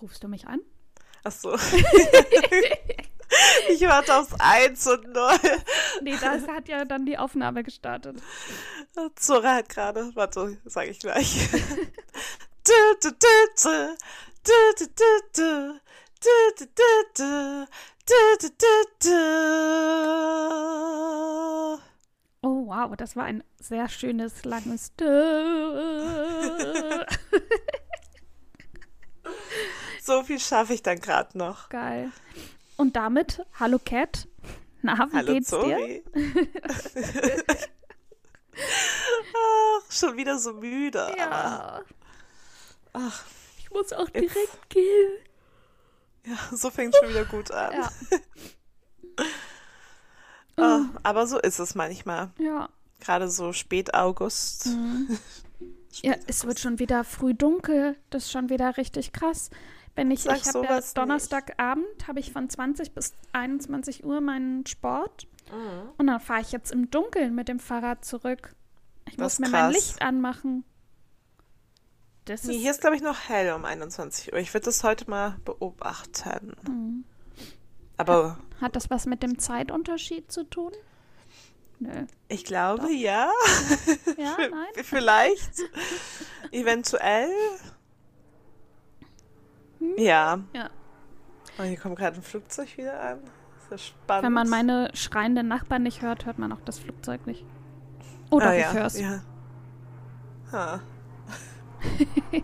Rufst du mich an? Ach so. ich warte aufs 1 und 0. Nee, das hat ja dann die Aufnahme gestartet. Zora hat gerade, warte, sag ich gleich. Oh, wow, das war ein sehr schönes, langes. So viel schaffe ich dann gerade noch. Geil. Und damit, hallo Cat. Na, wie Hallo geht's dir? Zori. Ach, schon wieder so müde. Ja. Ach, Ich muss auch direkt gehen. ja, so fängt schon wieder gut an. Ja. Ah, aber so ist es manchmal. Ja. Gerade so spät August. Mhm. Ja, es wird schon wieder früh dunkel. Das ist schon wieder richtig krass. Wenn ich, Sag ich habe ja. Donnerstagabend habe ich von 20 bis 21 Uhr meinen Sport Mhm. und dann fahre ich jetzt im Dunkeln mit dem Fahrrad zurück. Ich Das muss mir mein krass. Licht anmachen. Das Nee, ist hier ist, glaube ich, noch hell um 21 Uhr. Ich würde das heute mal beobachten. Mhm. Aber hat das was mit dem Zeitunterschied zu tun? Nö. ich glaube, ja. Ja, V- nein. Vielleicht. Eventuell. Ja. Ja. Oh, hier kommt gerade ein Flugzeug wieder an. Das ist spannend. Wenn man meine schreienden Nachbarn nicht hört, hört man auch das Flugzeug nicht. Oder ah, ich ja, hör's. Ja. Ha.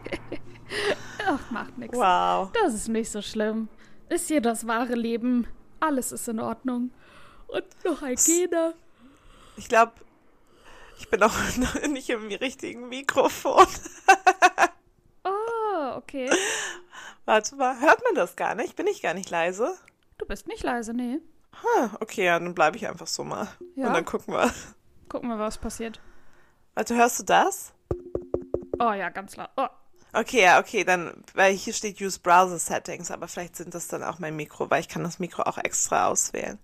Ach, macht nichts. Wow. Das ist nicht so schlimm. Ist hier das wahre Leben. Alles ist in Ordnung. Und noch ein Gene. Ich glaube, ich bin auch noch nicht im richtigen Mikrofon. Okay. Warte mal, hört man das gar nicht? Bin ich gar nicht leise? Du bist nicht leise, nee. Ha, okay, ja, dann bleibe ich einfach so mal. Ja. Und dann gucken wir. Gucken wir, was passiert. Warte, hörst du das? Oh ja, ganz laut. Oh. Okay, ja, okay, dann, weil hier steht Use Browser Settings, aber vielleicht sind das dann auch mein Mikro, weil ich kann das Mikro auch extra auswählen.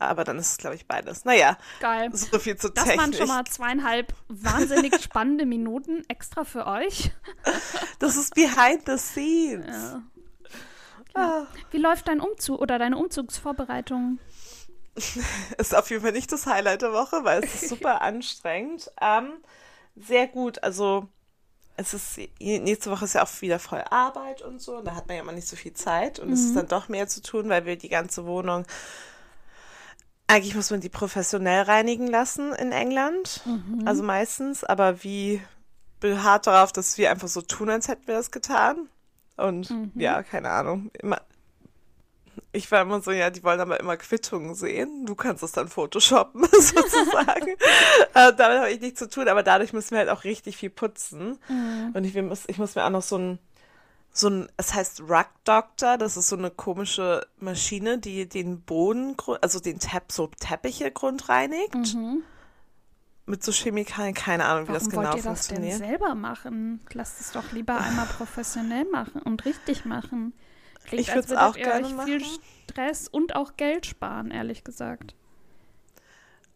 Aber dann ist es, glaube ich, beides. Naja, Geil. so viel zur Das Technik. waren schon mal zweieinhalb wahnsinnig spannende Minuten extra für euch. Das ist behind the scenes. Ja. Ah, Wie läuft dein Umzug oder deine Umzugsvorbereitung? ist auf jeden Fall nicht das Highlight der Woche, weil es ist super anstrengend. Ähm, sehr gut, also es ist, nächste Woche ist ja auch wieder voll Arbeit und so, und da hat man ja immer nicht so viel Zeit und es ist dann doch mehr zu tun, weil wir die ganze Wohnung, eigentlich muss man die professionell reinigen lassen in England, also meistens, aber wie beharrt darauf, dass wir einfach so tun, als hätten wir das getan. Und ja, keine Ahnung, immer, ich war immer so, ja, die wollen aber immer Quittungen sehen. Du kannst es dann photoshoppen, sozusagen. äh, damit habe ich nichts zu tun, aber dadurch müssen wir halt auch richtig viel putzen. Und ich, muss, ich muss mir auch noch so ein, so ein, es heißt Rug Doctor, das ist so eine komische Maschine, die den Boden, also den Tepp, so Teppiche grundreinigt. Mit so Chemikalien, keine Ahnung, wie Warum das genau wollt ihr das denn funktioniert. selber machen? Lasst es doch lieber einmal professionell machen und richtig machen. Klingt, Ich würd's würdet auch gerne euch viel machen. Stress und auch Geld sparen, ehrlich gesagt.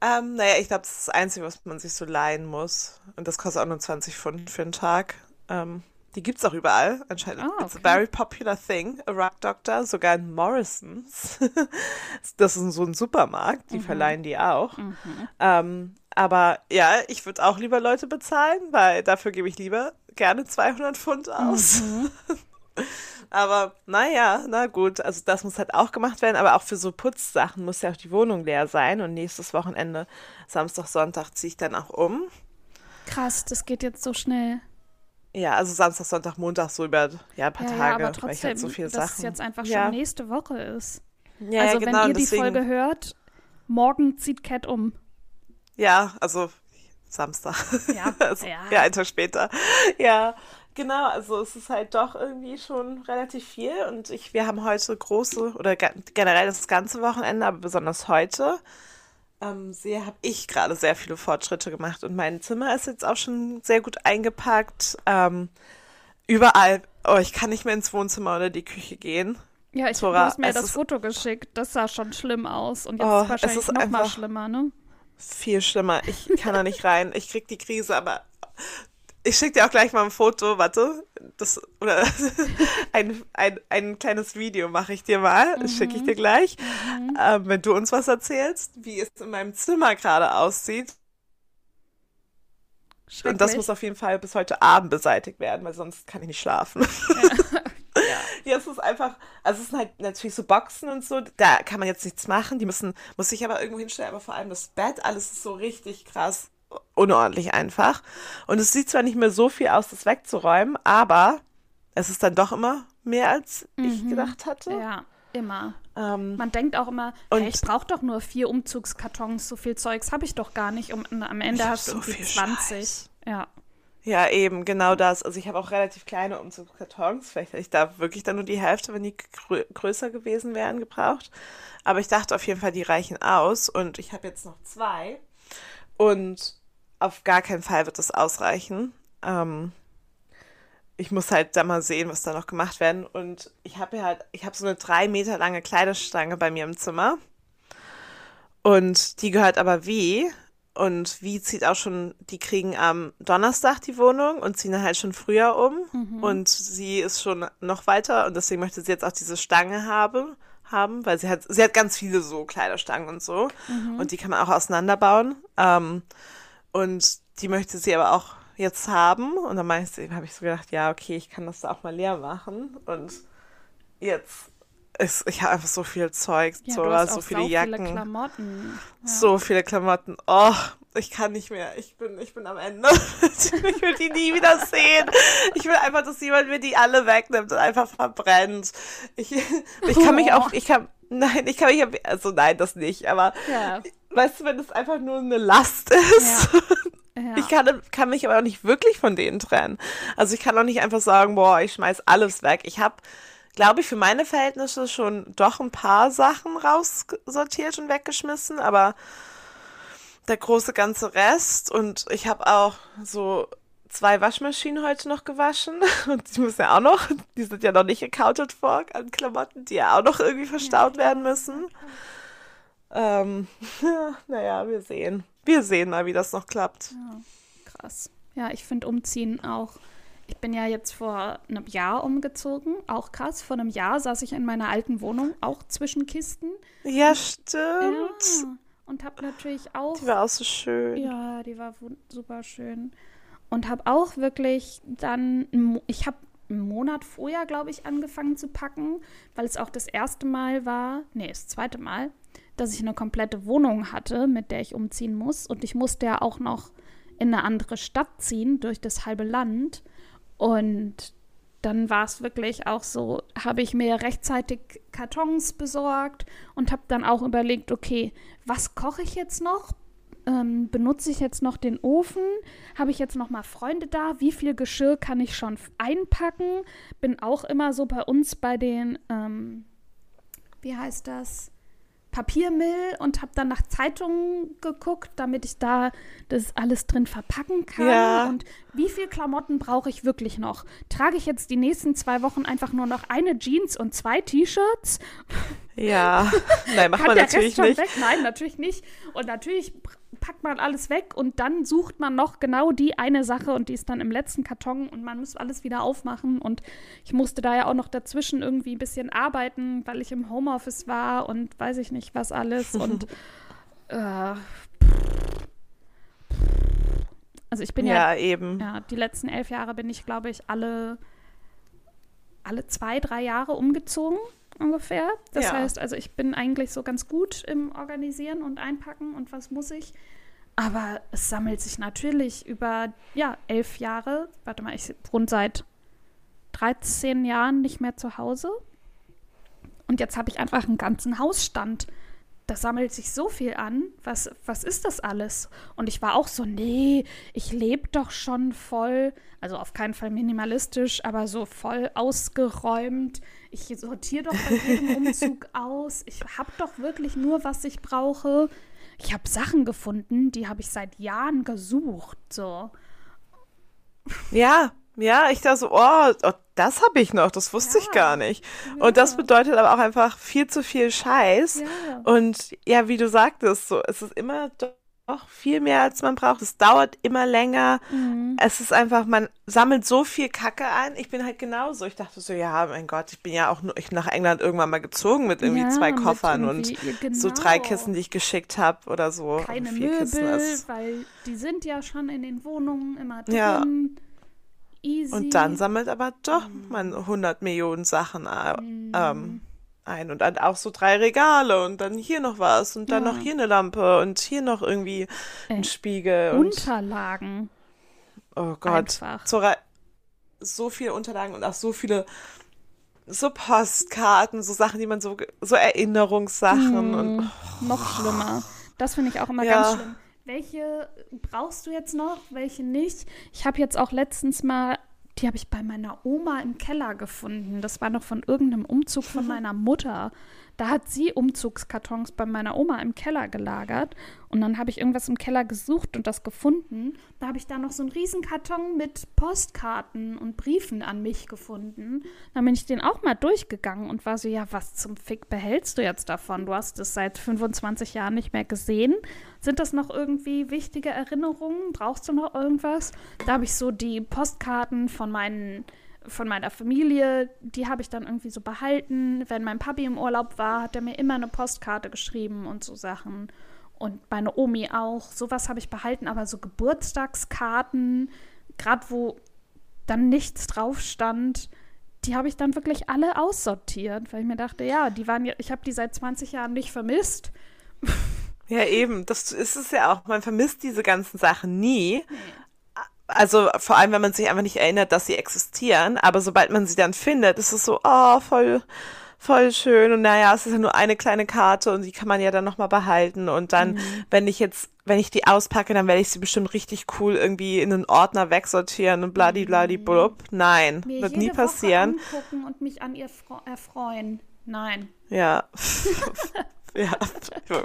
Ähm, naja, ich glaube, das ist das Einzige, was man sich so leihen muss. Und das kostet auch nur 20 Pfund für einen Tag. Ähm, die gibt's auch überall. Anscheinend. Ah, It's a okay. very popular thing, a Rug Doctor. Sogar in Morrisons. das ist so ein Supermarkt. Mhm. Die verleihen die auch. Ähm, aber ja, ich würde auch lieber Leute bezahlen, weil dafür gebe ich lieber gerne 200 Pfund aus. Mhm. Aber naja, na gut, also das muss halt auch gemacht werden, aber auch für so Putzsachen muss ja auch die Wohnung leer sein und nächstes Wochenende, Samstag, Sonntag ziehe ich dann auch um. Krass, das geht jetzt so schnell. Ja, also Samstag, Sonntag, Montag so über ja, ein paar ja, Tage, ja, aber ich trotzdem, halt so viele dass Sachen. es jetzt einfach schon ja. nächste Woche ist. Ja, also ja, genau, wenn ihr und die deswegen, Folge hört, morgen zieht Cat um. Ja, also Samstag. Ja, also, ja. ja, ein Tag später. Ja, genau, also es ist halt doch irgendwie schon relativ viel und ich, wir haben heute große oder ge- generell das ganze Wochenende, aber besonders heute, ähm, sehr, habe ich gerade sehr viele Fortschritte gemacht und mein Zimmer ist jetzt auch schon sehr gut eingepackt. Ähm, überall, oh, ich kann nicht mehr ins Wohnzimmer oder die Küche gehen. Ja, ich, hast mir es das Foto geschickt. Das sah schon schlimm aus. Und jetzt Oh, ist es wahrscheinlich ist noch mal schlimmer, ne? Viel schlimmer. Ich kann da nicht rein. Ich krieg die Krise, aber Ich schicke dir auch gleich mal ein Foto, warte. Das, oder ein, ein, ein kleines Video mache ich dir mal. Das schicke ich dir gleich. Mhm. Ähm, wenn du uns was erzählst, wie es in meinem Zimmer gerade aussieht. Und das muss auf jeden Fall bis heute Abend beseitigt werden, weil sonst kann ich nicht schlafen. Ja. ja. ja, es ist einfach, also es sind halt natürlich so Boxen und so, da kann man jetzt nichts machen, die müssen, muss ich aber irgendwo hinstellen, aber vor allem das Bett, alles ist so richtig krass unordentlich einfach. Und es sieht zwar nicht mehr so viel aus, das wegzuräumen, aber es ist dann doch immer mehr, als mhm. ich gedacht hatte. Ja, immer. Ähm, Man denkt auch immer, hey, ich brauche doch nur vier Umzugskartons, so viel Zeugs habe ich doch gar nicht. Und am Ende hast du so irgendwie 20. Scheiß. Ja. Ja, eben, genau das. Also ich habe auch relativ kleine Umzugskartons. Vielleicht hätte ich da wirklich dann nur die Hälfte, wenn die grö größer gewesen wären, gebraucht. Aber ich dachte auf jeden Fall, die reichen aus. Und ich habe jetzt noch zwei. Und auf gar keinen Fall wird das ausreichen. Ähm, ich muss halt da mal sehen, was da noch gemacht werden. Und ich habe ja halt, ich habe so eine drei Meter lange Kleiderstange bei mir im Zimmer. Und die gehört aber wie. Und wie zieht auch schon, die kriegen am Donnerstag die Wohnung und ziehen halt schon früher um. Mhm. Und sie ist schon noch weiter und deswegen möchte sie jetzt auch diese Stange haben, haben, weil sie hat, sie hat ganz viele so Kleiderstangen und so. Mhm. Und die kann man auch auseinanderbauen. Ähm, und die möchte sie aber auch jetzt haben. Und dann habe ich so gedacht, ja, okay, ich kann das da auch mal leer machen. Und jetzt ist, ich habe einfach so viel Zeug, ja, so, so viele Jacken. Viele Klamotten. Ja. So viele Klamotten. Oh, ich kann nicht mehr. Ich bin, ich bin am Ende. ich will die nie wieder sehen. Ich will einfach, dass jemand mir die alle wegnimmt und einfach verbrennt. Ich, ich kann mich auch, ich kann, nein, ich kann mich, also nein, das nicht, aber ja weißt du, wenn es einfach nur eine Last ist. Ja. Ja. Ich kann, kann mich aber auch nicht wirklich von denen trennen. Also ich kann auch nicht einfach sagen, boah, ich schmeiß alles weg. Ich habe, glaube ich, für meine Verhältnisse schon doch ein paar Sachen raussortiert und weggeschmissen, aber der große ganze Rest und ich habe auch so zwei Waschmaschinen heute noch gewaschen und die müssen ja auch noch, die sind ja noch nicht accounted for an Klamotten, die ja auch noch irgendwie verstaut werden müssen. Ähm, naja, wir sehen. Wir sehen mal, wie das noch klappt. Ja, krass. Ja, ich finde Umziehen auch. Ich bin ja jetzt vor einem Jahr umgezogen. Auch krass. Vor einem Jahr saß ich in meiner alten Wohnung, auch zwischen Kisten. Ja, stimmt. Ja, und habe natürlich auch. Die war auch so schön. Ja, die war super schön. Und habe auch wirklich dann. Ich habe einen Monat vorher, glaube ich, angefangen zu packen, weil es auch das erste Mal war. Nee, das zweite Mal dass ich eine komplette Wohnung hatte, mit der ich umziehen muss. Und ich musste ja auch noch in eine andere Stadt ziehen, durch das halbe Land. Und dann war es wirklich auch so, habe ich mir rechtzeitig Kartons besorgt und habe dann auch überlegt, okay, was koche ich jetzt noch? Ähm, benutze ich jetzt noch den Ofen? Habe ich jetzt noch mal Freunde da? Wie viel Geschirr kann ich schon einpacken? Bin auch immer so bei uns bei den, ähm, wie heißt das? Papiermill und habe dann nach Zeitungen geguckt, damit ich da das alles drin verpacken kann. Ja. Und wie viel Klamotten brauche ich wirklich noch? Trage ich jetzt die nächsten zwei Wochen einfach nur noch eine Jeans und zwei T-Shirts? Ja, nein, macht man natürlich nicht. Weg? Nein, natürlich nicht. Und natürlich packt man alles weg und dann sucht man noch genau die eine Sache und die ist dann im letzten Karton und man muss alles wieder aufmachen. Und ich musste da ja auch noch dazwischen irgendwie ein bisschen arbeiten, weil ich im Homeoffice war und weiß ich nicht was alles. Und äh, also ich bin ja, ja eben. Ja, die letzten elf Jahre bin ich, glaube ich, alle, alle zwei, drei Jahre umgezogen ungefähr. Das ja. heißt, also ich bin eigentlich so ganz gut im Organisieren und Einpacken und was muss ich. Aber es sammelt sich natürlich über, ja, elf Jahre. Warte mal, ich wohne seit 13 Jahren nicht mehr zu Hause. Und jetzt habe ich einfach einen ganzen Hausstand. Da sammelt sich so viel an. Was, was ist das alles? Und ich war auch so, nee, ich lebe doch schon voll, also auf keinen Fall minimalistisch, aber so voll ausgeräumt. Ich sortiere doch bei jedem Umzug aus. Ich habe doch wirklich nur, was ich brauche ich habe Sachen gefunden, die habe ich seit Jahren gesucht. So. Ja, ja, ich dachte so, oh, oh das habe ich noch, das wusste ja, ich gar nicht. Ja. Und das bedeutet aber auch einfach viel zu viel Scheiß. Ja. Und ja, wie du sagtest, so, es ist immer viel mehr als man braucht. Es dauert immer länger. Mhm. Es ist einfach, man sammelt so viel Kacke ein. Ich bin halt genauso. Ich dachte so, ja, mein Gott, ich bin ja auch nur, ich nach England irgendwann mal gezogen mit irgendwie ja, zwei Koffern und genau. so drei Kissen, die ich geschickt habe oder so. Keine Möbel, Kissen, weil die sind ja schon in den Wohnungen immer drin. Ja. Easy. Und dann sammelt aber doch mhm. man 100 Millionen Sachen äh, mhm. ähm, ein und dann auch so drei Regale und dann hier noch was und dann ja. noch hier eine Lampe und hier noch irgendwie ein äh, Spiegel. Unterlagen. oh Gott. So, viele Unterlagen und auch so viele so Postkarten, so Sachen, die man so, so Erinnerungssachen mm, und oh. noch schlimmer. Das finde ich auch immer ja. ganz schlimm. Welche brauchst du jetzt noch, welche nicht? Ich habe jetzt auch letztens mal die habe ich bei meiner Oma im Keller gefunden. Das war noch von irgendeinem Umzug von meiner Mutter. Da hat sie Umzugskartons bei meiner Oma im Keller gelagert. Und dann habe ich irgendwas im Keller gesucht und das gefunden. Da habe ich da noch so einen Riesenkarton mit Postkarten und Briefen an mich gefunden. Dann bin ich den auch mal durchgegangen und war so, ja, was zum Fick behältst du jetzt davon? Du hast es seit 25 Jahren nicht mehr gesehen. Sind das noch irgendwie wichtige Erinnerungen? Brauchst du noch irgendwas? Da habe ich so die Postkarten von meinen von meiner Familie, die habe ich dann irgendwie so behalten. Wenn mein Papi im Urlaub war, hat er mir immer eine Postkarte geschrieben und so Sachen. Und meine Omi auch. Sowas habe ich behalten, aber so Geburtstagskarten, gerade wo dann nichts drauf stand, die habe ich dann wirklich alle aussortiert, weil ich mir dachte, ja, die waren ja, ich habe die seit 20 Jahren nicht vermisst. Ja, eben, das ist es ja auch. Man vermisst diese ganzen Sachen nie. Nee also vor allem, wenn man sich einfach nicht erinnert, dass sie existieren, aber sobald man sie dann findet, ist es so, oh, voll, voll schön und naja, es ist ja nur eine kleine Karte und die kann man ja dann nochmal behalten und dann, mhm. wenn ich jetzt, wenn ich die auspacke, dann werde ich sie bestimmt richtig cool irgendwie in einen Ordner wegsortieren und bladi blub. Nein, Mir wird nie passieren. Woche angucken und mich an ihr erfreuen. Nein. Ja. Ja,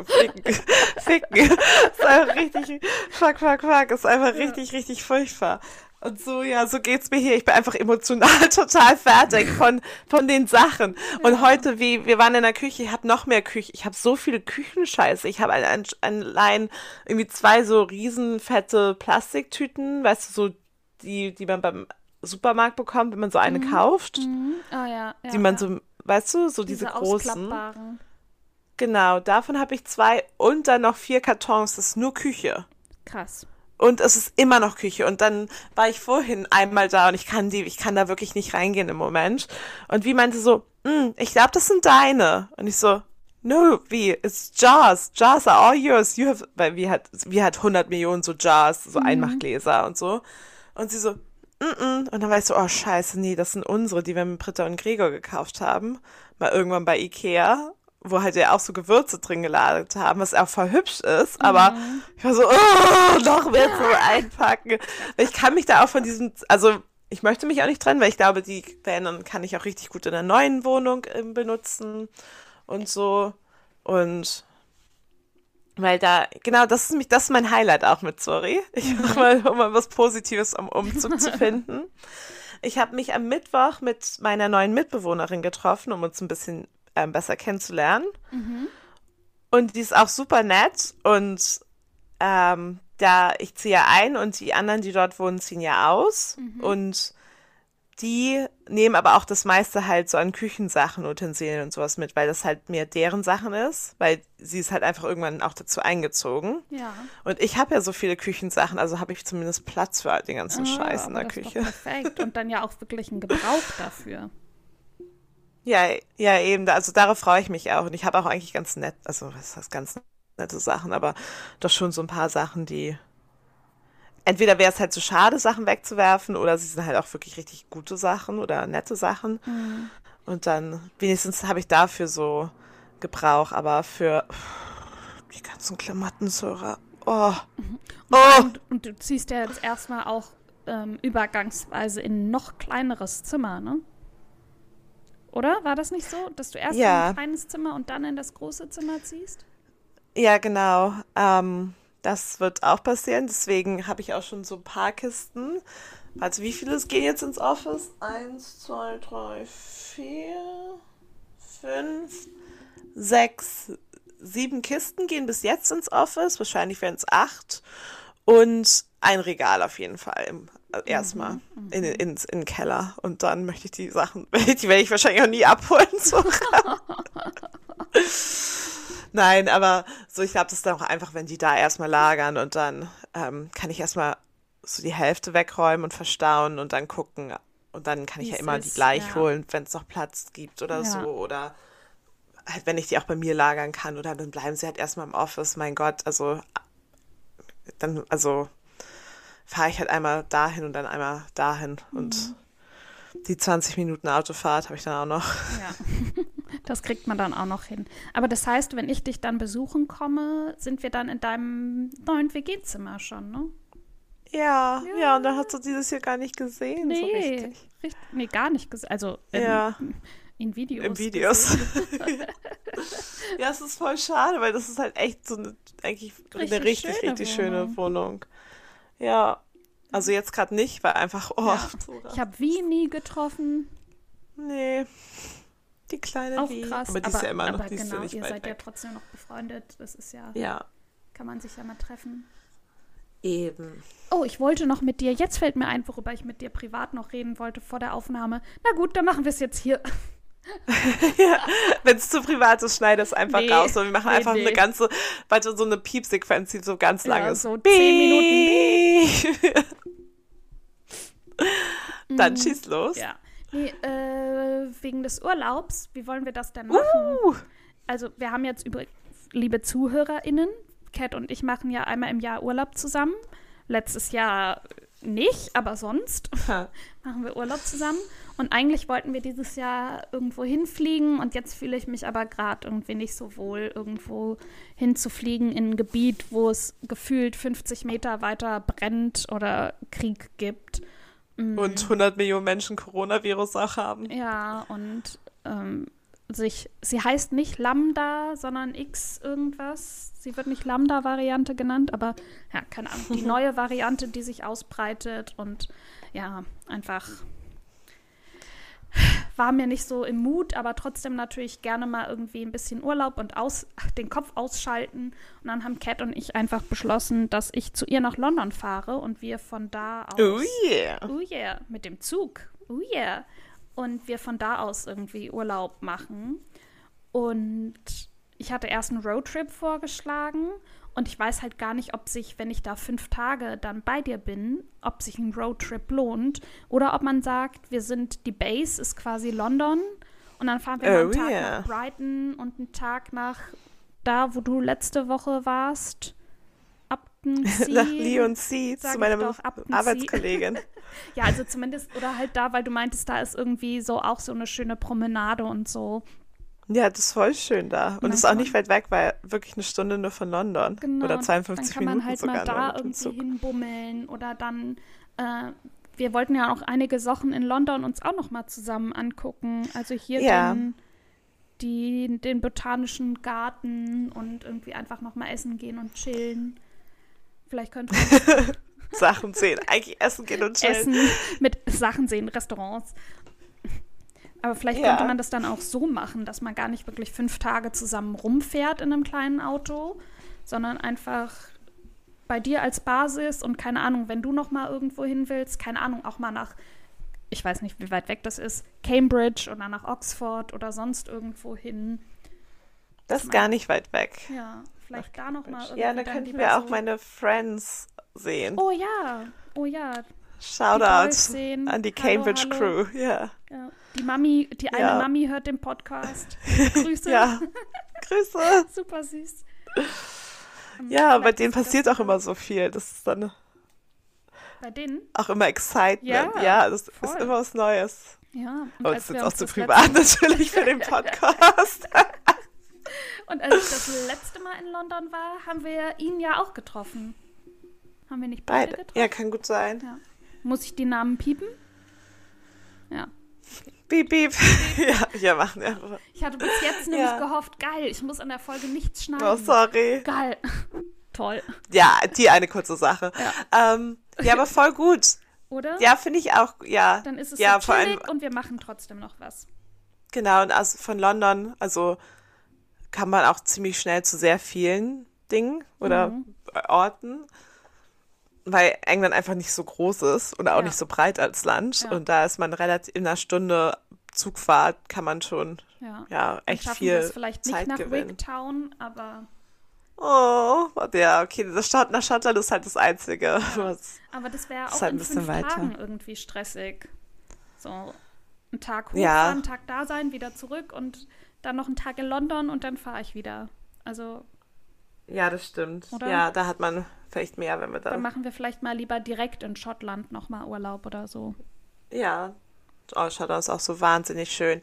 ficken. Ficken. Ist einfach richtig, fuck, fuck, fuck. Ist einfach richtig, richtig furchtbar. Und so, ja, so geht's mir hier. Ich bin einfach emotional total fertig von, von den Sachen. Und ja. heute, wie, wir waren in der Küche, ich habe noch mehr Küche. Ich habe so viele Küchenscheiße. Ich habe allein ein, ein, irgendwie zwei so riesenfette Plastiktüten, weißt du, so die, die man beim Supermarkt bekommt, wenn man so eine mhm. kauft. Mhm. Oh, ja, ja, die man ja. so, weißt du, so diese, diese großen. Genau, davon habe ich zwei und dann noch vier Kartons. Das ist nur Küche. Krass. Und es ist immer noch Küche. Und dann war ich vorhin einmal da und ich kann die, ich kann da wirklich nicht reingehen im Moment. Und wie meinte so, hm, ich glaube, das sind deine. Und ich so, no, wie, it's Jars. Jars are all yours. You have, weil wir hat, wir hat 100 Millionen so Jars, so mhm. Einmachgläser und so. Und sie so, mm, -mm. Und dann war ich so, oh scheiße, nee, das sind unsere, die wir mit Britta und Gregor gekauft haben. Mal irgendwann bei Ikea wo halt ja auch so Gewürze drin gelagert haben, was auch voll hübsch ist, aber mhm. ich war so, oh, noch mehr zu einpacken. Ich kann mich da auch von diesem, also ich möchte mich auch nicht trennen, weil ich glaube, die Pläne kann ich auch richtig gut in der neuen Wohnung äh, benutzen und so. Und weil da, genau, das ist mich, das ist mein Highlight auch mit Sorry. Ich mach mal, um mal was Positives am Umzug zu finden. Ich habe mich am Mittwoch mit meiner neuen Mitbewohnerin getroffen, um uns ein bisschen ähm, besser kennenzulernen. Mhm. Und die ist auch super nett und ähm, da ich ziehe ja ein und die anderen, die dort wohnen, ziehen ja aus mhm. und die nehmen aber auch das meiste halt so an Küchensachen, Utensilien und sowas mit, weil das halt mehr deren Sachen ist, weil sie ist halt einfach irgendwann auch dazu eingezogen. Ja. Und ich habe ja so viele Küchensachen, also habe ich zumindest Platz für all den ganzen ah, Scheiß in der Küche. perfekt und dann ja auch wirklich einen Gebrauch dafür. Ja, ja, eben. Also darauf freue ich mich auch. Und ich habe auch eigentlich ganz nett, also was heißt ganz nette Sachen, aber doch schon so ein paar Sachen, die entweder wäre es halt zu schade, Sachen wegzuwerfen, oder sie sind halt auch wirklich richtig gute Sachen oder nette Sachen. Mhm. Und dann wenigstens habe ich dafür so Gebrauch, aber für die ganzen Klamottensörer. Oh. Mhm. Oh. Und, und, du ziehst ja jetzt erstmal auch ähm, übergangsweise in ein noch kleineres Zimmer, ne? Oder? War das nicht so, dass du erst ja. in ein kleines Zimmer und dann in das große Zimmer ziehst? Ja, genau. Ähm, das wird auch passieren. Deswegen habe ich auch schon so ein paar Kisten. Also wie viele gehen jetzt ins Office? Eins, zwei, drei, vier, fünf, sechs, sieben Kisten gehen bis jetzt ins Office, wahrscheinlich werden es acht. Und ein Regal auf jeden Fall im, erstmal Mhm, in, in, in den Keller. Und dann möchte ich die Sachen, die werde ich wahrscheinlich auch nie abholen. So. Nein, aber so, ich glaube, das ist dann auch einfach, wenn die da erstmal lagern und dann ähm, kann ich erstmal so die Hälfte wegräumen und verstauen und dann gucken. Und dann kann ich Wie ja immer die gleich ja. holen, wenn es noch Platz gibt oder Ja. so. Oder halt, wenn ich die auch bei mir lagern kann. Oder dann bleiben sie halt erstmal im Office. Mein Gott, also dann, also fahre ich halt einmal dahin und dann einmal dahin. Und Mhm. die 20 Minuten Autofahrt habe ich dann auch noch. Ja. Das kriegt man dann auch noch hin. Aber das heißt, wenn ich dich dann besuchen komme, sind wir dann in deinem neuen WG-Zimmer schon, ne? Ja, ja, und dann hast du dieses Jahr gar nicht gesehen, so richtig. richtig, nee, gar nicht gesehen. Also in, Ja. in Videos. Im Videos. ja, es ist voll schade, weil das ist halt echt so eine, eigentlich Richtig eine richtig, schöne richtig Wohnung. schöne Wohnung. Ja, also jetzt gerade nicht, weil einfach, oh, Ja. Ich habe Wie nie getroffen. nee, die kleine Auch Wie. krass. Aber die ist ja immer noch, aber ist ja genau, nicht ihr seid ja weg. trotzdem noch befreundet. Das ist ja, Ja, kann man sich ja mal treffen. eben. Oh, ich wollte noch mit dir, jetzt fällt mir ein, worüber ich mit dir privat noch reden wollte vor der Aufnahme. Na gut, dann machen wir es jetzt hier. Wenn es zu privat ist, schneide es einfach Nee, raus. Und wir machen nee, einfach nee. eine ganze, weiter so eine Piepsequenz, die so ganz Ja, lang ist. so zehn Minuten. Dann schieß los. Ja. Nee, äh, wegen des Urlaubs, wie wollen wir das denn machen? Uh, Also, wir haben jetzt über, liebe ZuhörerInnen, Kat und ich machen ja einmal im Jahr Urlaub zusammen. Letztes Jahr nicht, aber sonst machen wir Urlaub zusammen. Und eigentlich wollten wir dieses Jahr irgendwo hinfliegen und jetzt fühle ich mich aber gerade irgendwie nicht so wohl, irgendwo hinzufliegen in ein Gebiet, wo es gefühlt 50 Meter weiter brennt oder Krieg gibt. Und 100 Millionen Menschen Coronavirus auch haben. Ja, und ähm, sich, sie heißt nicht Lambda, sondern X irgendwas. Sie wird nicht Lambda-Variante genannt, aber ja, keine Ahnung. Die neue Variante, die sich ausbreitet und ja, einfach war mir nicht so im Mut, aber trotzdem natürlich gerne mal irgendwie ein bisschen Urlaub und aus, den Kopf ausschalten. Und dann haben Kat und ich einfach beschlossen, dass ich zu ihr nach London fahre und wir von da aus. Oh yeah. Oh yeah, mit dem Zug. Oh yeah. Und wir von da aus irgendwie Urlaub machen. Und ich hatte erst einen Roadtrip vorgeschlagen und ich weiß halt gar nicht, ob sich, wenn ich da fünf Tage dann bei dir bin, ob sich ein Roadtrip lohnt oder ob man sagt, wir sind, die Base ist quasi London und dann fahren wir mal einen Oh Tag yeah. nach Brighton und einen Tag nach da, wo du letzte Woche warst. Upton Nach Lee und C Sag zu meiner. Arbeitskollegin. Ja, also zumindest, oder halt da, weil du meintest, da ist irgendwie so auch so eine schöne Promenade und so. Ja, das ist voll schön da. Und dann ist auch nicht weit weg, weil wirklich eine Stunde nur von London. Genau. Oder und 52 dann kann Minuten man halt sogar mal da irgendwie hinbummeln oder dann, äh, wir wollten ja auch einige Sachen in London uns auch noch mal zusammen angucken. Also hier Ja. den, die, den botanischen Garten und irgendwie einfach noch mal essen gehen und chillen. Vielleicht könnte man Sachen sehen. Eigentlich essen gehen und chillen. Essen mit Sachen sehen, Restaurants. Aber vielleicht Ja. könnte man das dann auch so machen, dass man gar nicht wirklich fünf Tage zusammen rumfährt in einem kleinen Auto, sondern einfach bei dir als Basis und keine Ahnung, wenn du noch mal irgendwo hin willst, keine Ahnung, auch mal nach, ich weiß nicht, wie weit weg das ist, Cambridge oder nach Oxford oder sonst irgendwo hin. Das ist gar nicht weit weg. Ja, vielleicht da noch mal Ja, da dann könnten wir auch so- meine Friends sehen. Oh ja, oh ja, Shoutout an die Hallo, Cambridge hallo. Crew. Ja. Ja, die Mami, die eine Ja. Mami hört den Podcast. Grüße. Ja. Grüße. Super süß. Ja, bei denen passiert auch immer so viel. Das ist dann Bei denen? auch immer Excitement. Ja, Ja, das voll. ist immer was Neues. Ja. Und Oh, als das ist jetzt auch zu privat natürlich für den Podcast. Und als ich das letzte Mal in London war, haben wir ihn ja auch getroffen. Haben wir nicht beide, Beide. getroffen? Ja, kann gut sein. Ja. Muss ich die Namen piepen? Ja. Piep, piep. Ja, ja, machen wir. Ich hatte bis jetzt nämlich Ja. gehofft, geil, ich muss an der Folge nichts schneiden. Oh, sorry. Geil. Toll. Ja, die eine kurze Sache. Ja. Ähm, ja, aber voll gut. Oder? Ja, finde ich auch, ja. Dann ist es ja, vor allem, und wir machen trotzdem noch was. genau, und also von London, also kann man auch ziemlich schnell zu sehr vielen Dingen oder Mhm. Orten, weil England einfach nicht so groß ist und auch Ja. nicht so breit als Land. Ja. Und da ist man relativ in einer Stunde Zugfahrt kann man schon Ja. ja echt viel vielleicht nicht Zeit nach gewinnen. Wigtown, aber, Oh, ja, okay, das Stadt nach Schottland ist halt das Einzige. Was, aber das wäre auch halt ein in bisschen fünf weiter. Tagen irgendwie stressig. So, einen Tag hochfahren, Ja. einen Tag da sein, wieder zurück und dann noch einen Tag in London und dann fahre ich wieder. Also, ja, das stimmt. Oder? Ja, da hat man vielleicht mehr, wenn wir dann dann. machen wir vielleicht mal lieber direkt in Schottland nochmal Urlaub oder so. Ja, oh, Schottland ist auch so wahnsinnig schön.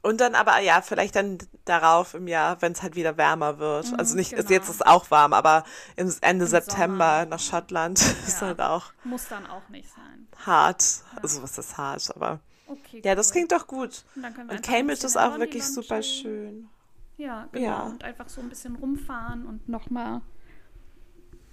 Und dann aber, ja, vielleicht dann darauf im Jahr, wenn es halt wieder wärmer wird. also nicht, genau. jetzt ist es auch warm, aber im Ende Im September Sommer. nach Schottland ist Ja. halt auch Muss dann auch nicht sein. hart. Also was ist hart, aber Okay. ja, das cool. klingt doch gut. Und, Und Cambridge ist auch wirklich super schön. Ja, genau. Ja. Und einfach so ein bisschen rumfahren und nochmal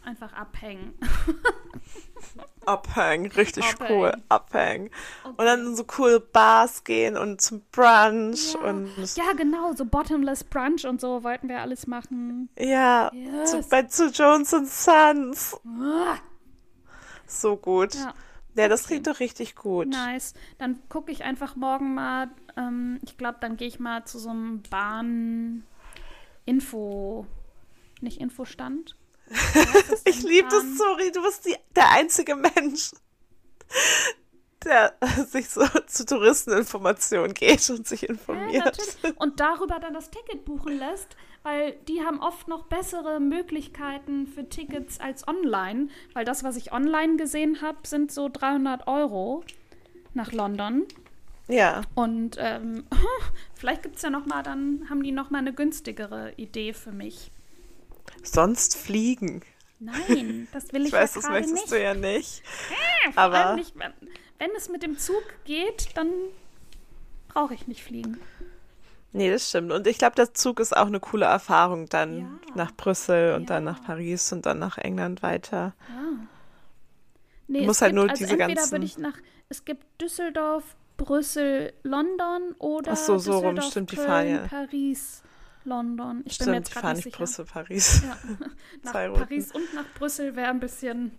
einfach abhängen. Abhängen, richtig Abhängen. cool, abhängen. Okay. Und dann in so coole Bars gehen und zum Brunch ja. und ja, genau, so Bottomless Brunch und so wollten wir alles machen. ja, Yes. zu, bei, zu Jones Sons. Ah, So gut. Ja, Ja, das klingt doch richtig gut. nice. Dann gucke ich einfach morgen mal, ähm, ich glaube, dann gehe ich mal zu so einem Bahn-Info, nicht Infostand. Ich liebe das, sorry, du bist die, der einzige Mensch, der sich so zu Touristeninformationen geht und sich Ja, informiert. natürlich. Und darüber dann das Ticket buchen lässt, weil die haben oft noch bessere Möglichkeiten für Tickets als online. Weil das, was ich online gesehen habe, sind so 300 Euro nach London. Ja, Und ähm, vielleicht gibt es ja noch mal, dann haben die noch mal eine günstigere Idee für mich. sonst fliegen. Nein, das will ich, Ich weiß, ja das möchtest nicht. du ja nicht. Vor allem aber- nicht, wenn, wenn es mit dem Zug geht, dann brauche ich nicht fliegen. Nee, das stimmt. Und ich glaube, der Zug ist auch eine coole Erfahrung dann Ja. nach Brüssel und dann Ja. nach Paris und dann nach England weiter. Ja. Nee, Du musst halt gibt, nur also diese ganzen- würde ich nach, es gibt Düsseldorf, Brüssel, London oder Ach so, so rum, stimmt, die Köln, fahren ja. Paris, London. Ich bin mir Stimmt, jetzt die fahren nicht sicher. Brüssel, Paris. Ja. nach. Paris und nach Brüssel wäre ein bisschen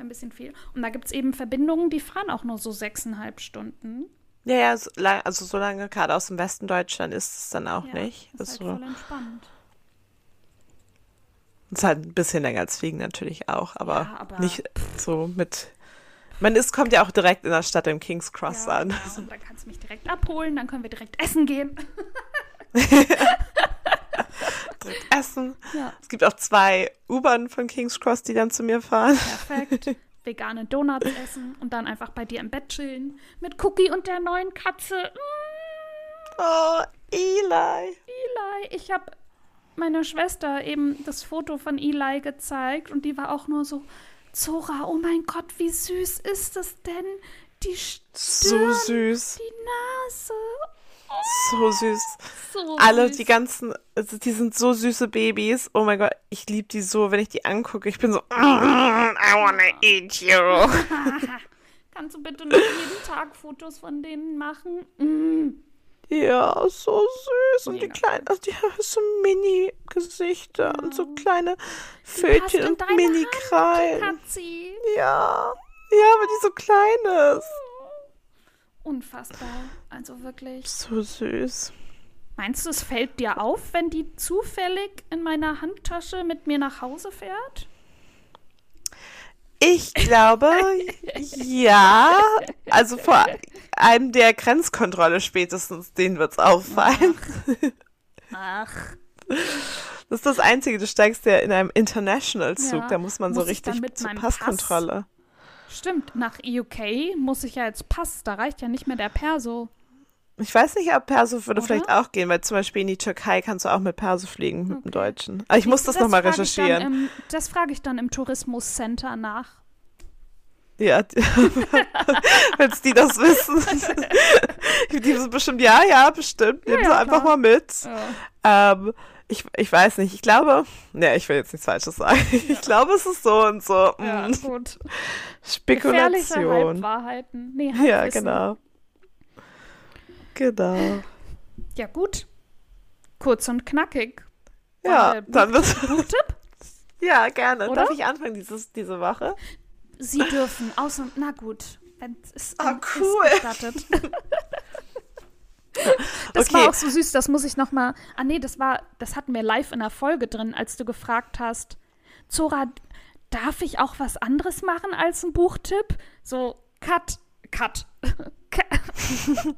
ein bisschen viel. Und da gibt es eben Verbindungen, die fahren auch nur so sechseinhalb Stunden. Ja, ja, so lang, also so lange gerade aus dem Westen Deutschland ist es dann auch ja, nicht. Ist Also, halt voll entspannt. ist halt ein bisschen länger als Fliegen natürlich auch, aber, Ja, aber- nicht so mit. Man ist, kommt ja auch direkt in der Stadt im King's Cross Ja, an. genau. Und dann kannst du mich direkt abholen, dann können wir direkt essen gehen. Direkt essen. Ja, Es gibt auch zwei U-Bahnen von King's Cross, die dann zu mir fahren. perfekt. Vegane Donuts essen und dann einfach bei dir im Bett chillen. Mit Cookie und der neuen Katze. Mm, Oh, Eli. Eli. Ich habe meiner Schwester eben das Foto von Eli gezeigt und die war auch nur so, Zora, oh mein Gott, wie süß ist das denn? Die So Stirn, süß. die Nase. So süß. So Alle, süß. die ganzen, also die sind so süße Babys. Oh mein Gott, ich liebe die so, wenn ich die angucke. Ich bin so, I wanna eat you. Kannst du bitte noch jeden Tag Fotos von denen machen? Mm. Ja, so süß. Und die kleinen, also die haben so Mini-Gesichter und so kleine Passt Fötchen und Mini-Krallen. Ja. Ja, aber die so klein ist. Unfassbar. Also wirklich. So süß. Meinst du, es fällt dir auf, wenn die zufällig in meiner Handtasche mit mir nach Hause fährt? Ich glaube, ja. Also vor allem der Grenzkontrolle spätestens, denen wird's auffallen. Ach, Das ist das Einzige, du steigst ja in einem International-Zug, Ja. da muss man so Muss dann richtig zur Passkontrolle. Stimmt. Nach UK muss ich ja jetzt Pass. Da reicht ja nicht mehr der Perso. Ich weiß nicht, ob Perso würde Oder? vielleicht auch gehen, weil zum Beispiel in die Türkei kannst du auch mit Perso fliegen, mit dem Okay. Deutschen. Aber ich muss das, nochmal ich dann recherchieren. Im, das frage ich dann im Tourismuscenter nach. Ja, wenn die das wissen. die sind bestimmt, ja, ja, bestimmt. Nehmen Ja, sie ja, einfach klar. mal mit. Ähm, ich, ich weiß nicht, ich glaube, ne, ich will jetzt nichts Falsches sagen. Ich glaube, es ist so und so. Ja, mm, gut. Spekulation. Halbwahrheiten. Nee, Ja, genau. Genau. Ja, gut. kurz und knackig. Ja, Äh, dann wird Buchtipp? Ja, gerne. Oder? Darf ich anfangen dieses, diese Woche? Sie dürfen. Außer, na gut. Wenn es Ah, ist cool. gestattet. Das Okay. war auch so süß, das muss ich noch mal. Ah nee, das war, das hatten wir live in der Folge drin, als du gefragt hast, Zora, darf ich auch was anderes machen als ein Buchtipp? So, cut, cut,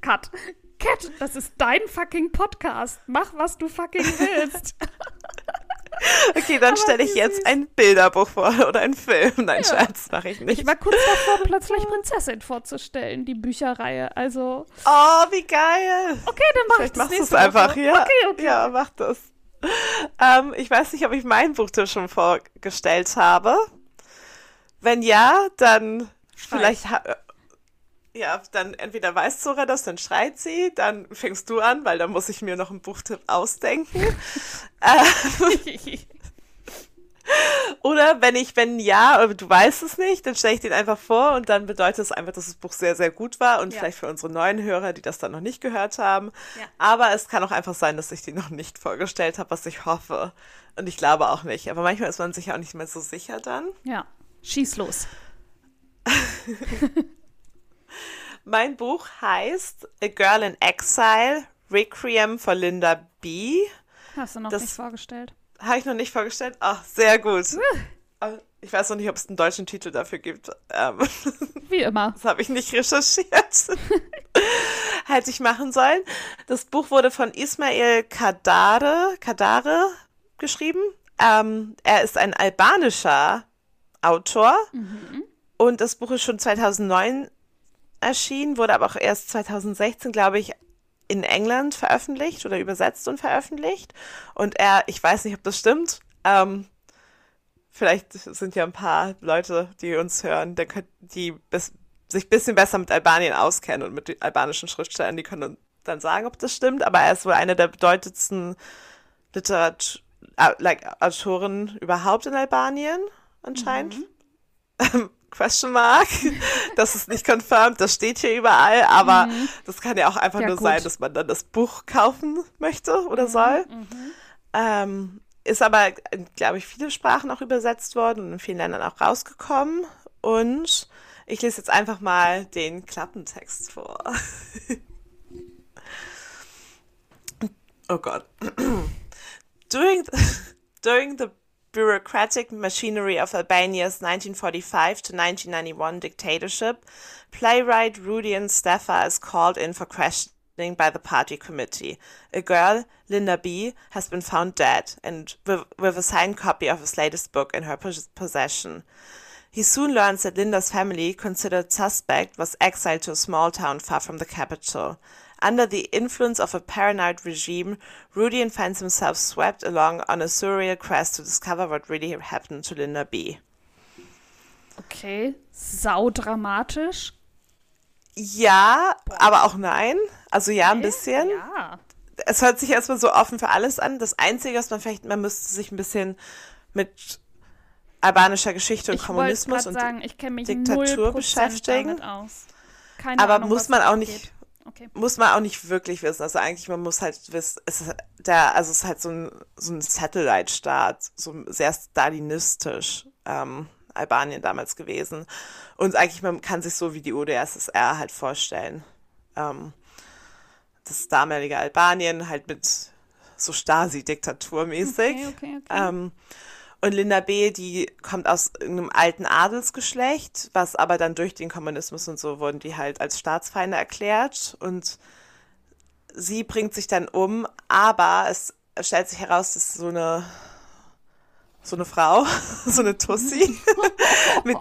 cut. Cat, das ist dein fucking Podcast. Mach, was du fucking willst. Okay, dann stelle ich jetzt ein Bilderbuch vor oder einen Film. Nein, Scherz, mache ich nicht. Ich war kurz davor, plötzlich Prinzessin vorzustellen, die Bücherreihe. Also, Oh, wie geil. okay, dann mach Vielleicht ich das machst du es einfach, ja. Okay, okay. Ja, mach das. Ähm, ich weiß nicht, ob ich mein Buchtipp schon vorgestellt habe. Wenn ja, dann vielleicht. Ha ja, dann entweder weiß Zora das, dann schreit sie, dann fängst du an, weil dann muss ich mir noch einen Buchtipp ausdenken. Oder wenn ich, wenn ja, aber du weißt es nicht, dann stelle ich den einfach vor und dann bedeutet es einfach, dass das Buch sehr, sehr gut war und Ja. vielleicht für unsere neuen Hörer, die das dann noch nicht gehört haben. Ja. Aber es kann auch einfach sein, dass ich die noch nicht vorgestellt habe, was ich hoffe. Und ich glaube auch nicht. Aber manchmal ist man sich auch nicht mehr so sicher dann. Ja, schieß los. Mein Buch heißt A Girl in Exile, Requiem for Linda B. Hast du noch Das- nicht vorgestellt? Habe ich noch nicht vorgestellt? Ach, sehr gut. Aber Ich weiß noch nicht, ob es einen deutschen Titel dafür gibt. Ähm, Wie immer. Das habe ich nicht recherchiert. Hätte ich machen sollen. Das Buch wurde von Ismail Kadare, Kadare geschrieben. Ähm, er ist ein albanischer Autor. Und das Buch ist schon 2009 erschienen, wurde aber auch erst 2016, glaube ich, in England veröffentlicht oder übersetzt und veröffentlicht. Und er, ich weiß nicht, ob das stimmt, ähm, vielleicht sind ja ein paar Leute, die uns hören, könnt, die bis, sich ein bisschen besser mit Albanien auskennen und mit den albanischen Schriftstellern, die können dann sagen, ob das stimmt. Aber er ist wohl einer der bedeutendsten Literat äh, like, Autoren überhaupt in Albanien, anscheinend. Question mark. Das ist nicht confirmed, das steht hier überall, aber das kann ja auch einfach Ja, nur gut. sein, dass man dann das Buch kaufen möchte oder soll. Ähm, ist aber, glaube ich, viele Sprachen auch übersetzt worden und in vielen Ländern auch rausgekommen. Und ich lese jetzt einfach mal den Klappentext vor. oh Gott. During the, during the bureaucratic machinery of Albania's 1945 to 1991 dictatorship, playwright Rudian Steffa is called in for questioning by the party committee. A girl, Linda B., has been found dead and with, with a signed copy of his latest book in her possession. He soon learns that Linda's family, considered suspect, was exiled to a small town far from the capital. Under the influence of a paranoid regime, Rudian finds himself swept along on a surreal quest to discover what really happened to Linda B. Okay, saudramatisch. Ja, aber auch nein. Also ja, ein bisschen. Ja. Es hört sich erstmal so offen für alles an. Das Einzige, was man vielleicht, man müsste sich ein bisschen mit albanischer Geschichte und Ich Kommunismus und sagen, Diktatur 0% beschäftigen. aber Ahnung, muss man auch nicht Okay. muss man auch nicht wirklich wissen. Also eigentlich, man muss halt wissen, es ist der, also es ist halt so ein, so ein Satellite-Staat, so sehr stalinistisch, ähm, Albanien damals gewesen. Und eigentlich, man kann sich so wie die UdSSR halt vorstellen. Ähm, das damalige Albanien halt mit so Stasi-Diktaturmäßig. Okay, okay, okay. Ähm, und Linda B., die kommt aus einem alten Adelsgeschlecht, was aber dann durch den Kommunismus und so wurden die halt als Staatsfeinde erklärt. Und sie bringt sich dann um, aber es stellt sich heraus, dass so eine so eine Frau, so eine Tussi mit,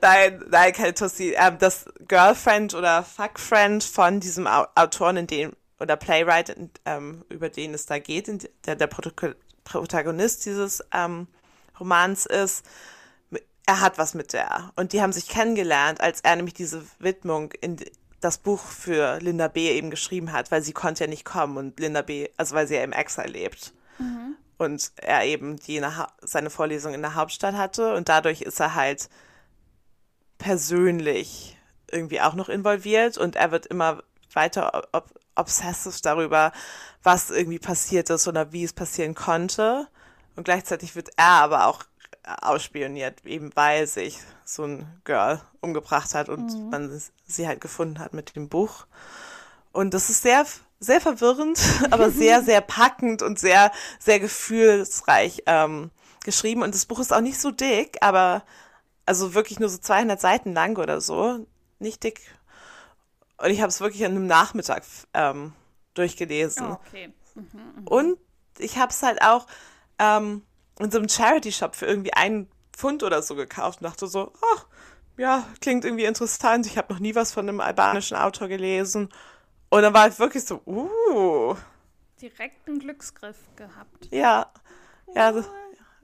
nein, nein, keine Tussi, ähm, das Girlfriend oder Fuckfriend von diesem Au Autoren, in dem, oder Playwright, in, ähm, über den es da geht, in, der der Protagonist dieses ähm, Romans ist, er hat was mit der. Und die haben sich kennengelernt, als er nämlich diese Widmung in das Buch für Linda B. eben geschrieben hat, weil sie konnte ja nicht kommen und Linda B., also weil sie ja im Exil lebt. Und er eben der Ha- seine Vorlesung in der Hauptstadt hatte und dadurch ist er halt persönlich irgendwie auch noch involviert und er wird immer weiter ob obsessive darüber, was irgendwie passiert ist oder wie es passieren konnte. Und gleichzeitig wird er aber auch ausspioniert, eben weil sich so ein Girl umgebracht hat und mhm. man sie halt gefunden hat mit dem Buch. Und das ist sehr, sehr verwirrend, aber sehr, sehr packend und sehr, sehr gefühlsreich ähm, geschrieben. Und das Buch ist auch nicht so dick, aber also wirklich nur so 200 Seiten lang oder so. Nicht dick. Und ich habe es wirklich an einem Nachmittag ähm, durchgelesen. Oh, okay. Mhm, mh. Und ich habe es halt auch ähm, in so einem Charity-Shop für irgendwie einen Pfund oder so gekauft und dachte so, ach, ja, klingt irgendwie interessant. Ich habe noch nie was von einem albanischen Autor gelesen. Und dann war ich wirklich so, uh. Direkt einen Glücksgriff gehabt. Ja. Ja, also,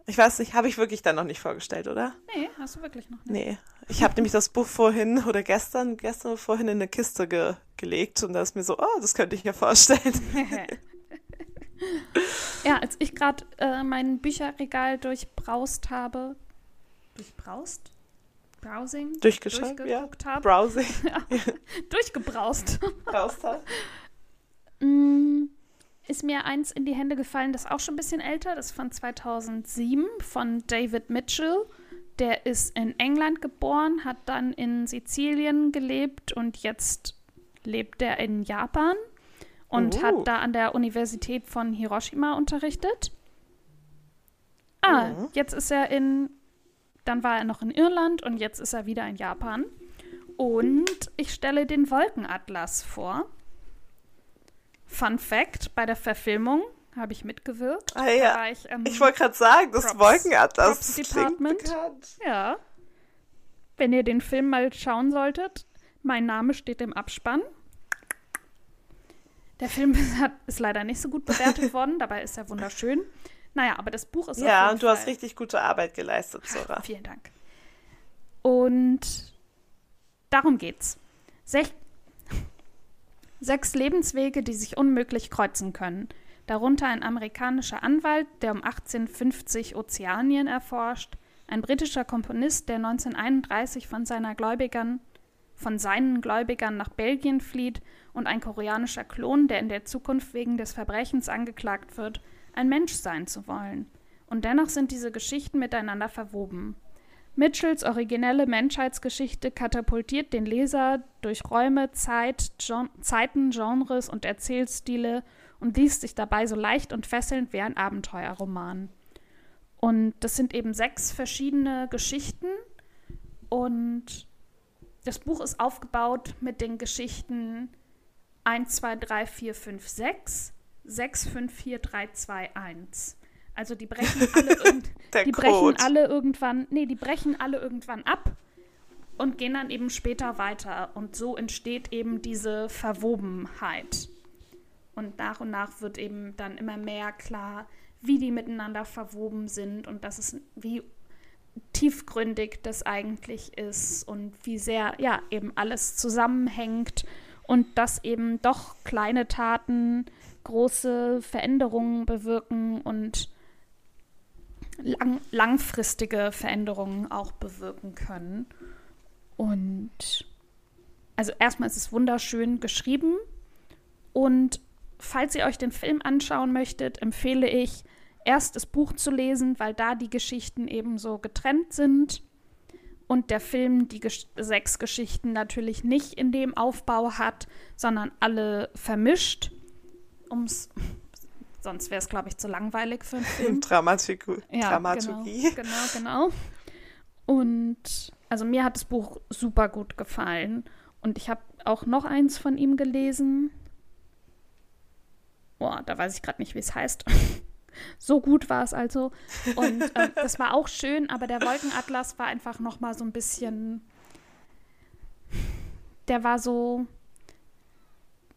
ich weiß nicht, habe ich wirklich dann noch nicht vorgestellt, oder? Nee, hast du wirklich noch nicht. Nee. Ich habe nämlich das Buch vorhin oder gestern, gestern vorhin in eine Kiste ge gelegt und da ist mir so, oh, das könnte ich mir vorstellen. ja, als ich gerade äh, mein Bücherregal durchbraust habe, durchbraust? Browsing? Durchgeschaut, ja. Habe. Browsing. ja. Durchgebraust. Braust. Mm, ist mir eins in die Hände gefallen, das ist auch schon ein bisschen älter, das ist von 2007 von David Mitchell. Der ist in England geboren, hat dann in Sizilien gelebt und jetzt lebt er in Japan und uh. hat da an der Universität von Hiroshima unterrichtet. Ah, uh. jetzt ist er in, dann war er noch in Irland und jetzt ist er wieder in Japan. Und ich stelle den Wolkenatlas vor. Fun Fact: Bei der Verfilmung habe ich mitgewirkt. Ah ja. Ich, ähm, ich wollte gerade sagen, das Props, Wolkenatlas Props Department. Bekannt. Ja. Wenn ihr den Film mal schauen solltet, mein Name steht im Abspann. Der Film ist leider nicht so gut bewertet worden, dabei ist er wunderschön. Naja, aber das Buch ist Ja, und du Fall. hast richtig gute Arbeit geleistet, Sora. Ach, vielen Dank. Und darum geht's. Sech Sechs Lebenswege, die sich unmöglich kreuzen können. Darunter ein amerikanischer Anwalt, der um 1850 Ozeanien erforscht, ein britischer Komponist, der 1931 von, seiner Gläubigern, von seinen Gläubigern nach Belgien flieht und ein koreanischer Klon, der in der Zukunft wegen des Verbrechens angeklagt wird, ein Mensch sein zu wollen. Und dennoch sind diese Geschichten miteinander verwoben. Mitchells originelle Menschheitsgeschichte katapultiert den Leser durch Räume, Zeit, Gen Zeiten, Genres und Erzählstile und liest sich dabei so leicht und fesselnd wie ein Abenteuerroman. Und das sind eben sechs verschiedene Geschichten und das Buch ist aufgebaut mit den Geschichten 1, 2, 3, 4, 5, 6, 6, 5, 4, 3, 2, 1. Also die brechen alle, die brechen alle irgendwann, nee, die brechen alle irgendwann ab und gehen dann eben später weiter. Und so entsteht eben diese Verwobenheit. Und nach und nach wird eben dann immer mehr klar, wie die miteinander verwoben sind und dass es, wie tiefgründig das eigentlich ist und wie sehr, ja, eben alles zusammenhängt und dass eben doch kleine Taten große Veränderungen bewirken und lang, langfristige Veränderungen auch bewirken können. Und also erstmal ist es wunderschön geschrieben. Und falls ihr euch den Film anschauen möchtet, empfehle ich, erst das Buch zu lesen, weil da die Geschichten eben so getrennt sind und der Film die Gesch sechs Geschichten natürlich nicht in dem Aufbau hat, sondern alle vermischt. Um's sonst wäre es, glaube ich, zu langweilig für einen Film. Dramatik ja, Dramaturgie. Genau, genau, genau. Und also mir hat das Buch super gut gefallen. Und ich habe auch noch eins von ihm gelesen. Boah, da weiß ich gerade nicht, wie es heißt. so gut war es also. Und äh, das war auch schön, aber der Wolkenatlas war einfach noch mal so ein bisschen. Der war so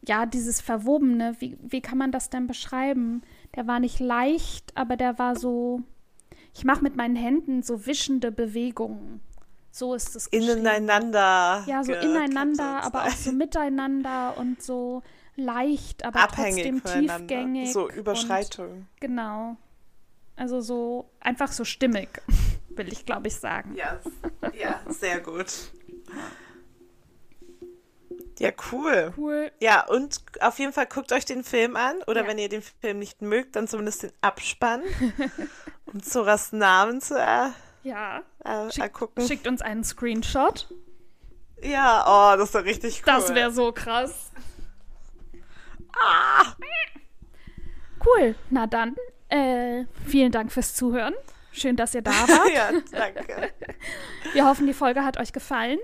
ja, dieses Verwobene, wie, wie kann man das denn beschreiben? Der war nicht leicht, aber der war so, ich mache mit meinen Händen so wischende Bewegungen. So ist es. Ineinander. Ja, so ineinander, aber auch so miteinander und so leicht, aber Abhängig trotzdem tiefgängig. So Überschreitung. genau. Also so einfach so stimmig, will ich glaube ich sagen. Ja, ja sehr gut. Ja, cool. Cool. Ja, und auf jeden Fall guckt euch den Film an. Oder Ja. wenn ihr den Film nicht mögt, dann zumindest den Abspann. um Zoras Namen zu er, Ja. äh, Schick, ergucken. schickt uns einen Screenshot. Ja, oh, das wäre richtig cool. Das wäre so krass. Ah! Cool. Na dann, äh, vielen Dank fürs Zuhören. Schön, dass ihr da wart. ja, danke. Wir hoffen, die Folge hat euch gefallen.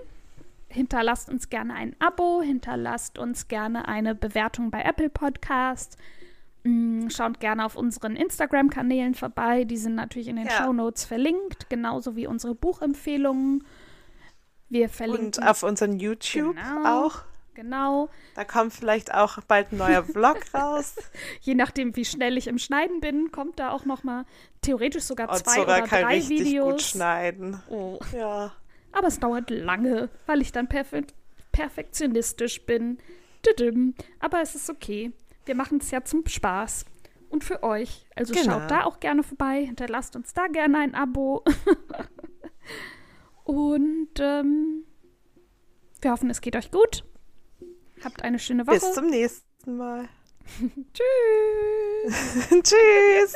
Hinterlasst uns gerne ein Abo, hinterlasst uns gerne eine Bewertung bei Apple Podcast. Mm, Schaut gerne auf unseren Instagram-Kanälen vorbei. Die sind natürlich in den Ja. Shownotes verlinkt, genauso wie unsere Buchempfehlungen. Wir verlinken Und auf unseren YouTube Genau. auch. Genau, Da kommt vielleicht auch bald ein neuer Vlog raus. je nachdem, wie schnell ich im Schneiden bin, kommt da auch noch mal theoretisch sogar Und zwei Zora oder kann drei richtig Videos. gut schneiden. Oh. Ja. Aber es dauert lange, weil ich dann perfe perfektionistisch bin. Aber es ist okay. Wir machen es ja zum Spaß. Und für euch. Also Genau. schaut da auch gerne vorbei. Hinterlasst uns da gerne ein Abo. Und ähm, wir hoffen, es geht euch gut. Habt eine schöne Woche. Bis zum nächsten Mal. Tschüss. Tschüss.